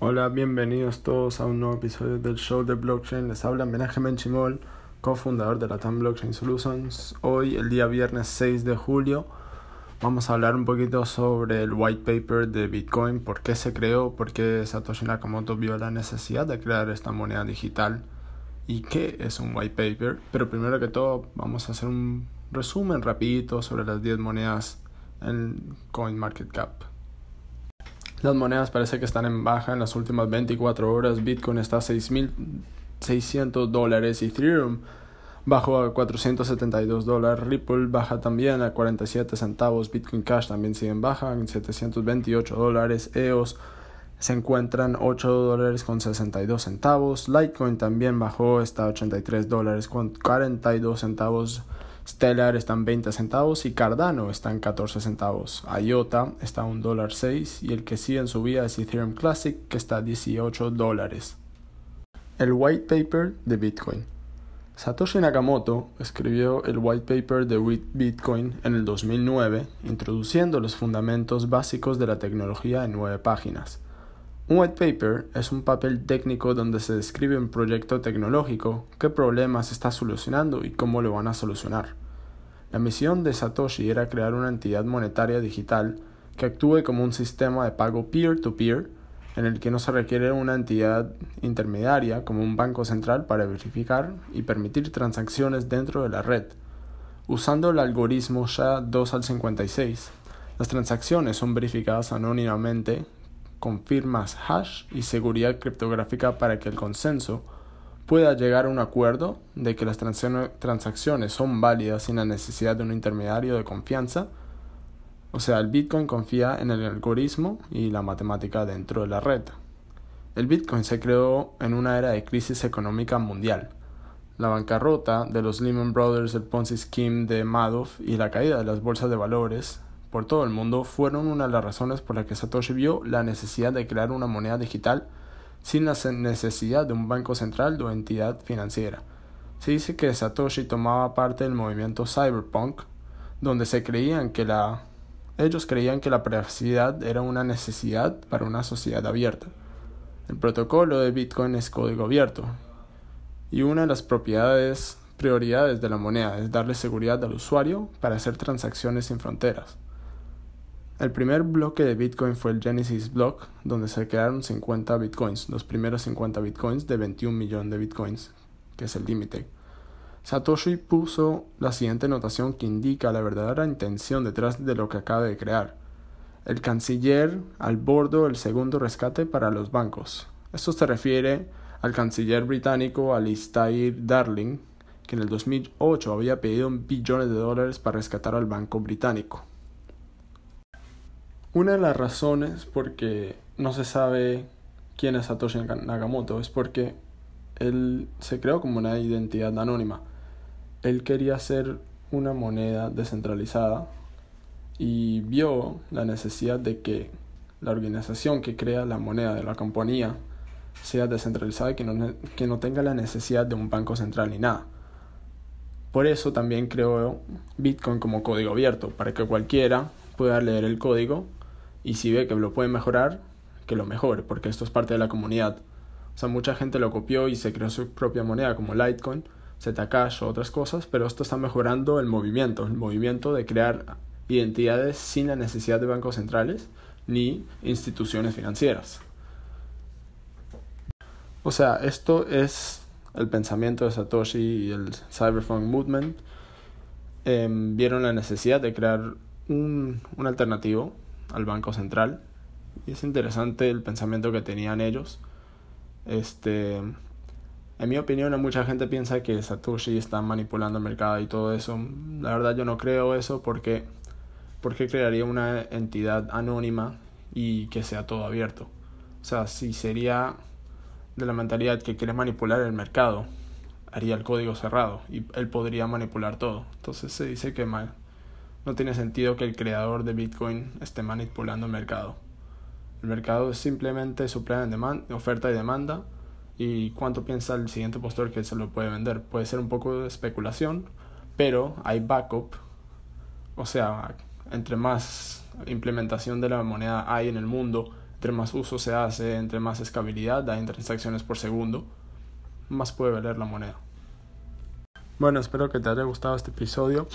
Hola, bienvenidos todos a un nuevo episodio del show de blockchain. Les habla Benjamin Chimol, cofundador de la TAM Blockchain Solutions. Hoy, el día viernes 6 de julio, vamos a hablar un poquito sobre el white paper de Bitcoin, por qué se creó, por qué Satoshi Nakamoto vio la necesidad de crear esta moneda digital y qué es un white paper. Pero primero que todo, vamos a hacer un resumen rapidito sobre las 10 monedas en CoinMarketCap. Las monedas parece que están en baja en las últimas 24 horas. Bitcoin está a 6.600 dólares. Ethereum bajó a 472 dólares. Ripple baja también a 47 centavos. Bitcoin Cash también sigue en baja en 728 dólares. EOS se encuentran 8 dólares con 62 centavos. Litecoin también bajó, está a 83 dólares con 42 centavos. Stellar está en 20 centavos y Cardano está en 14 centavos. IOTA está a un dólar 6 y el que sigue en subida es Ethereum Classic que está a 18 dólares. El white paper de Bitcoin. Satoshi Nakamoto escribió el white paper de Bitcoin en el 2009, introduciendo los fundamentos básicos de la tecnología en nueve páginas. Un white paper es un papel técnico donde se describe un proyecto tecnológico, qué problemas está solucionando y cómo lo van a solucionar. La misión de Satoshi era crear una entidad monetaria digital que actúe como un sistema de pago peer-to-peer en el que no se requiere una entidad intermediaria como un banco central para verificar y permitir transacciones dentro de la red. Usando el algoritmo SHA-2 al 56, las transacciones son verificadas anónimamente con firmas hash y seguridad criptográfica para que el consenso pueda llegar a un acuerdo de que las transacciones son válidas sin la necesidad de un intermediario de confianza. O sea, el Bitcoin confía en el algoritmo y la matemática dentro de la red. El Bitcoin se creó en una era de crisis económica mundial. La bancarrota de los Lehman Brothers, el Ponzi Scheme de Madoff y la caída de las bolsas de valores por todo el mundo fueron una de las razones por las que Satoshi vio la necesidad de crear una moneda digital sin la necesidad de un banco central o entidad financiera. Se dice que Satoshi tomaba parte del movimiento cyberpunk, donde se creían que la ellos creían que la privacidad era una necesidad para una sociedad abierta. El protocolo de Bitcoin es código abierto y una de las propiedades prioridades de la moneda es darle seguridad al usuario para hacer transacciones sin fronteras. El primer bloque de Bitcoin fue el Genesis Block, donde se crearon 50 Bitcoins, los primeros 50 Bitcoins de 21 millones de Bitcoins, que es el límite. Satoshi puso la siguiente notación que indica la verdadera intención detrás de lo que acaba de crear. El canciller al bordo el segundo rescate para los bancos. Esto se refiere al canciller británico Alistair Darling, que en el 2008 había pedido billones de dólares para rescatar al banco británico. Una de las razones por que no se sabe quién es Satoshi Nakamoto es porque él se creó como una identidad anónima. Él quería ser una moneda descentralizada y vio la necesidad de que la organización que crea la moneda de la compañía sea descentralizada y que no, que no tenga la necesidad de un banco central ni nada. Por eso también creó Bitcoin como código abierto, para que cualquiera pueda leer el código y si ve que lo puede mejorar, que lo mejore, porque esto es parte de la comunidad. O sea, mucha gente lo copió y se creó su propia moneda como Litecoin, Zcash o otras cosas, pero esto está mejorando el movimiento, el movimiento de crear identidades sin la necesidad de bancos centrales ni instituciones financieras. O sea, esto es el pensamiento de Satoshi y el Cyberpunk Movement. Em, vieron la necesidad de crear un, un alternativo al Banco Central. Y es interesante el pensamiento que tenían ellos. Este, en mi opinión, mucha gente piensa que Satoshi está manipulando el mercado y todo eso. La verdad yo no creo eso porque porque crearía una entidad anónima y que sea todo abierto. O sea, si sería de la mentalidad que quiere manipular el mercado, haría el código cerrado y él podría manipular todo. Entonces se dice que mal no tiene sentido que el creador de Bitcoin esté manipulando el mercado. El mercado es simplemente supply and oferta y demanda. Y cuánto piensa el siguiente postor que se lo puede vender. Puede ser un poco de especulación, pero hay backup. O sea, entre más implementación de la moneda hay en el mundo, entre más uso se hace, entre más escalabilidad hay en transacciones por segundo, más puede valer la moneda. Bueno, espero que te haya gustado este episodio.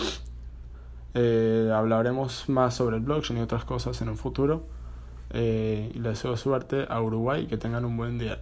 Eh, hablaremos más sobre el blockchain y otras cosas en un futuro. Eh, y les deseo suerte a Uruguay y que tengan un buen día.